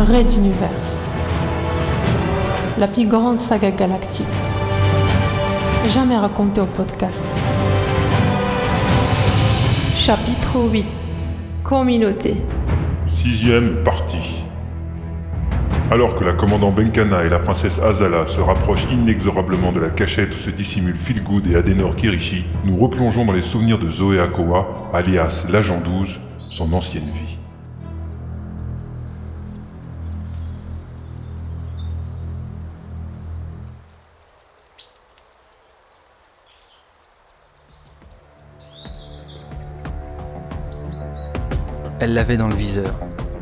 Red Universe. La plus grande saga galactique. Jamais racontée au podcast. Chapitre 8. Communauté. Sixième partie. Alors que la commandant Benkana et la princesse Azala se rapprochent inexorablement de la cachette où se dissimulent Philgood et Adenor Kirishi, nous replongeons dans les souvenirs de Zoé Akoa, alias l'agent 12, son ancienne vie. Elle l'avait dans le viseur.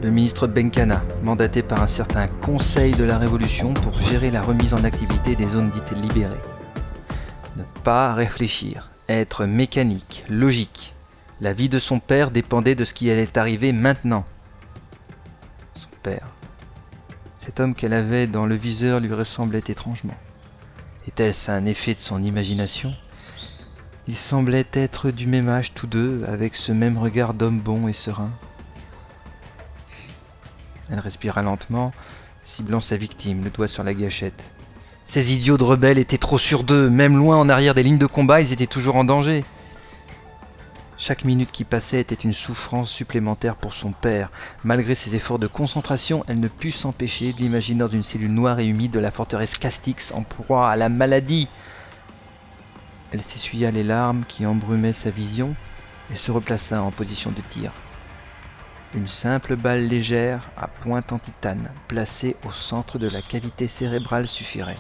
Le ministre Benkana, mandaté par un certain Conseil de la Révolution pour gérer la remise en activité des zones dites libérées. Ne pas réfléchir, être mécanique, logique. La vie de son père dépendait de ce qui allait arriver maintenant. Son père. Cet homme qu'elle avait dans le viseur lui ressemblait étrangement. Était-ce un effet de son imagination? Ils semblaient être du même âge tous deux, avec ce même regard d'homme bon et serein. Elle respira lentement, ciblant sa victime, le doigt sur la gâchette. Ces idiots de rebelles étaient trop sûrs d'eux, même loin en arrière des lignes de combat, ils étaient toujours en danger. Chaque minute qui passait était une souffrance supplémentaire pour son père. Malgré ses efforts de concentration, elle ne put s'empêcher de l'imaginer dans une cellule noire et humide de la forteresse Castix en proie à la maladie. Elle s'essuya les larmes qui embrumaient sa vision et se replaça en position de tir. Une simple balle légère à pointe en titane placée au centre de la cavité cérébrale suffirait.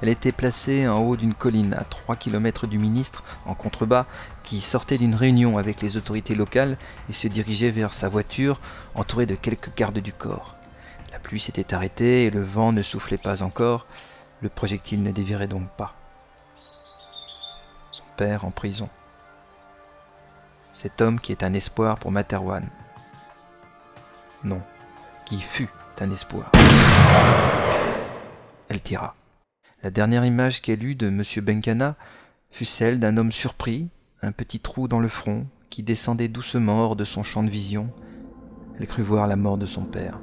Elle était placée en haut d'une colline à 3 km du ministre, en contrebas, qui sortait d'une réunion avec les autorités locales et se dirigeait vers sa voiture, entourée de quelques gardes du corps. La pluie s'était arrêtée et le vent ne soufflait pas encore, le projectile ne dévirait donc pas. Son père en prison cet homme qui est un espoir pour Materwan. Non, qui fut un espoir. Elle tira. La dernière image qu'elle eut de M. Benkana fut celle d'un homme surpris, un petit trou dans le front, qui descendait doucement hors de son champ de vision. Elle crut voir la mort de son père.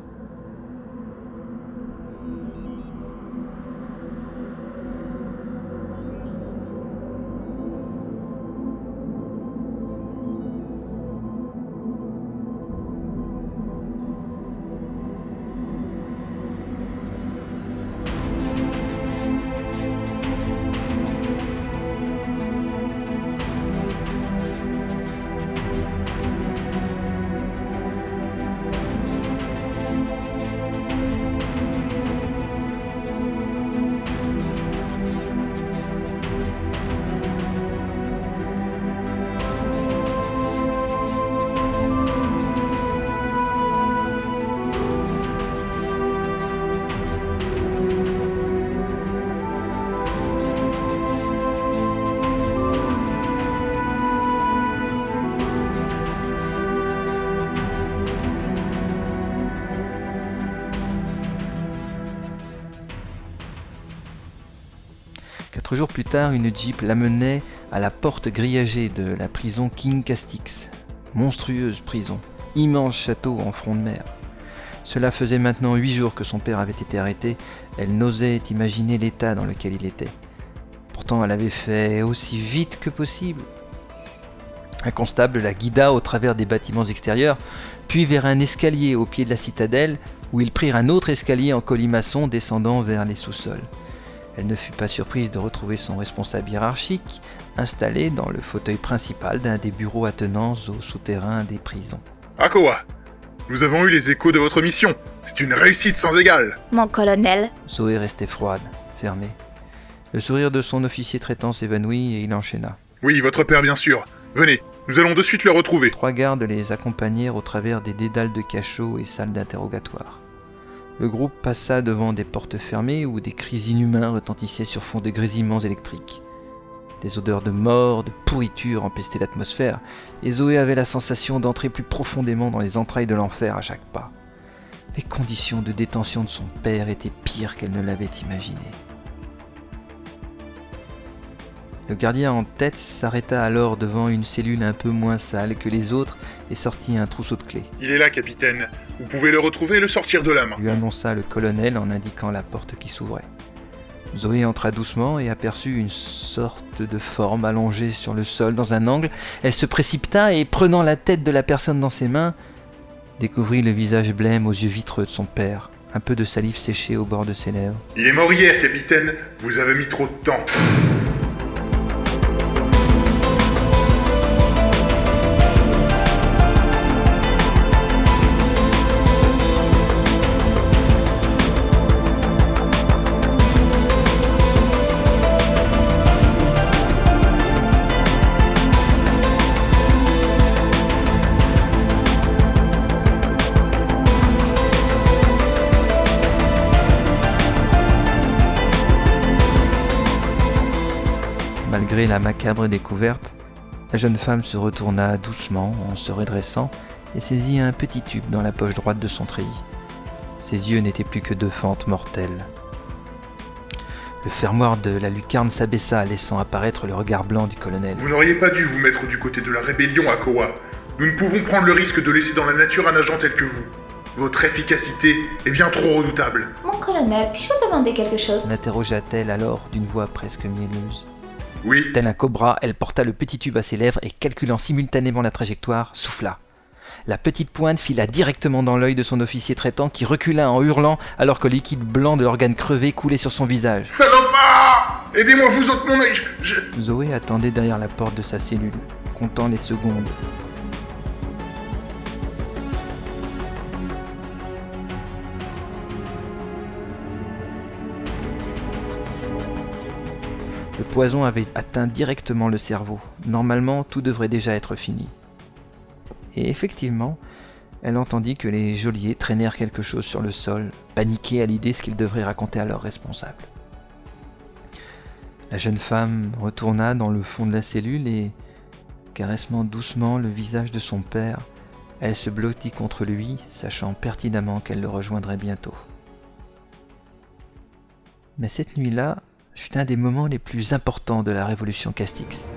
Quatre jours plus tard, une jeep l'amenait à la porte grillagée de la prison King Castix. Monstrueuse prison, immense château en front de mer. Cela faisait maintenant huit jours que son père avait été arrêté. Elle n'osait imaginer l'état dans lequel il était. Pourtant, elle avait fait aussi vite que possible. Un constable la guida au travers des bâtiments extérieurs, puis vers un escalier au pied de la citadelle, où ils prirent un autre escalier en colimaçon descendant vers les sous-sols. Elle ne fut pas surprise de retrouver son responsable hiérarchique installé dans le fauteuil principal d'un des bureaux attenants au souterrain des prisons. Akoa, nous avons eu les échos de votre mission. C'est une réussite sans égale. Mon colonel, Zoé restait froide, fermée. Le sourire de son officier traitant s'évanouit et il enchaîna. Oui, votre père, bien sûr. Venez, nous allons de suite le retrouver. Trois gardes les accompagnèrent au travers des dédales de cachots et salles d'interrogatoire. Le groupe passa devant des portes fermées où des cris inhumains retentissaient sur fond de grésillements électriques. Des odeurs de mort, de pourriture empestaient l'atmosphère, et Zoé avait la sensation d'entrer plus profondément dans les entrailles de l'enfer à chaque pas. Les conditions de détention de son père étaient pires qu'elle ne l'avait imaginé. Le gardien en tête s'arrêta alors devant une cellule un peu moins sale que les autres et sortit un trousseau de clés. Il est là, capitaine. Vous pouvez le retrouver et le sortir de la main. Lui annonça le colonel en indiquant la porte qui s'ouvrait. Zoé entra doucement et aperçut une sorte de forme allongée sur le sol dans un angle. Elle se précipita et, prenant la tête de la personne dans ses mains, découvrit le visage blême aux yeux vitreux de son père, un peu de salive séchée au bord de ses lèvres. Il est mort hier, capitaine. Vous avez mis trop de temps. Malgré la macabre découverte, la jeune femme se retourna doucement en se redressant et saisit un petit tube dans la poche droite de son treillis. Ses yeux n'étaient plus que deux fentes mortelles. Le fermoir de la lucarne s'abaissa, laissant apparaître le regard blanc du colonel. Vous n'auriez pas dû vous mettre du côté de la rébellion à Kowa. Nous ne pouvons prendre le risque de laisser dans la nature un agent tel que vous. Votre efficacité est bien trop redoutable. Mon colonel, puis-je vous demander quelque chose? L'interrogea-t-elle alors d'une voix presque mielleuse. Oui, Tel un cobra, elle porta le petit tube à ses lèvres et, calculant simultanément la trajectoire, souffla. La petite pointe fila directement dans l'œil de son officier traitant qui recula en hurlant alors que le liquide blanc de l'organe crevé coulait sur son visage. salopard Aidez-moi, vous autres, mon œil je- Zoé attendait derrière la porte de sa cellule, comptant les secondes. Le poison avait atteint directement le cerveau. Normalement, tout devrait déjà être fini. Et effectivement, elle entendit que les geôliers traînèrent quelque chose sur le sol, paniqués à l'idée ce qu'ils devraient raconter à leur responsable. La jeune femme retourna dans le fond de la cellule et, caressant doucement le visage de son père, elle se blottit contre lui, sachant pertinemment qu'elle le rejoindrait bientôt. Mais cette nuit-là fut un des moments les plus importants de la révolution Castix.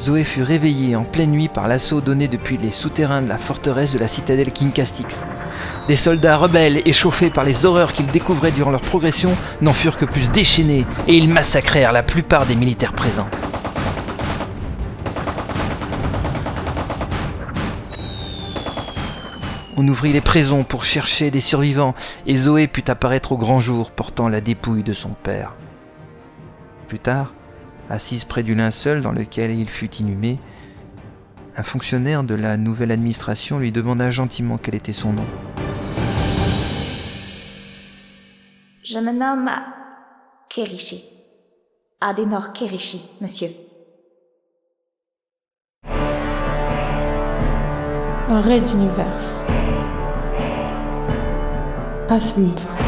Zoé fut réveillée en pleine nuit par l'assaut donné depuis les souterrains de la forteresse de la citadelle King Castix. Des soldats rebelles, échauffés par les horreurs qu'ils découvraient durant leur progression, n'en furent que plus déchaînés et ils massacrèrent la plupart des militaires présents. On ouvrit les prisons pour chercher des survivants et Zoé put apparaître au grand jour portant la dépouille de son père. Plus tard, assise près du linceul dans lequel il fut inhumé, un fonctionnaire de la nouvelle administration lui demanda gentiment quel était son nom. Je me nomme Kerishi. Adenor Kerishi, monsieur. Ray d'univers. À suivre.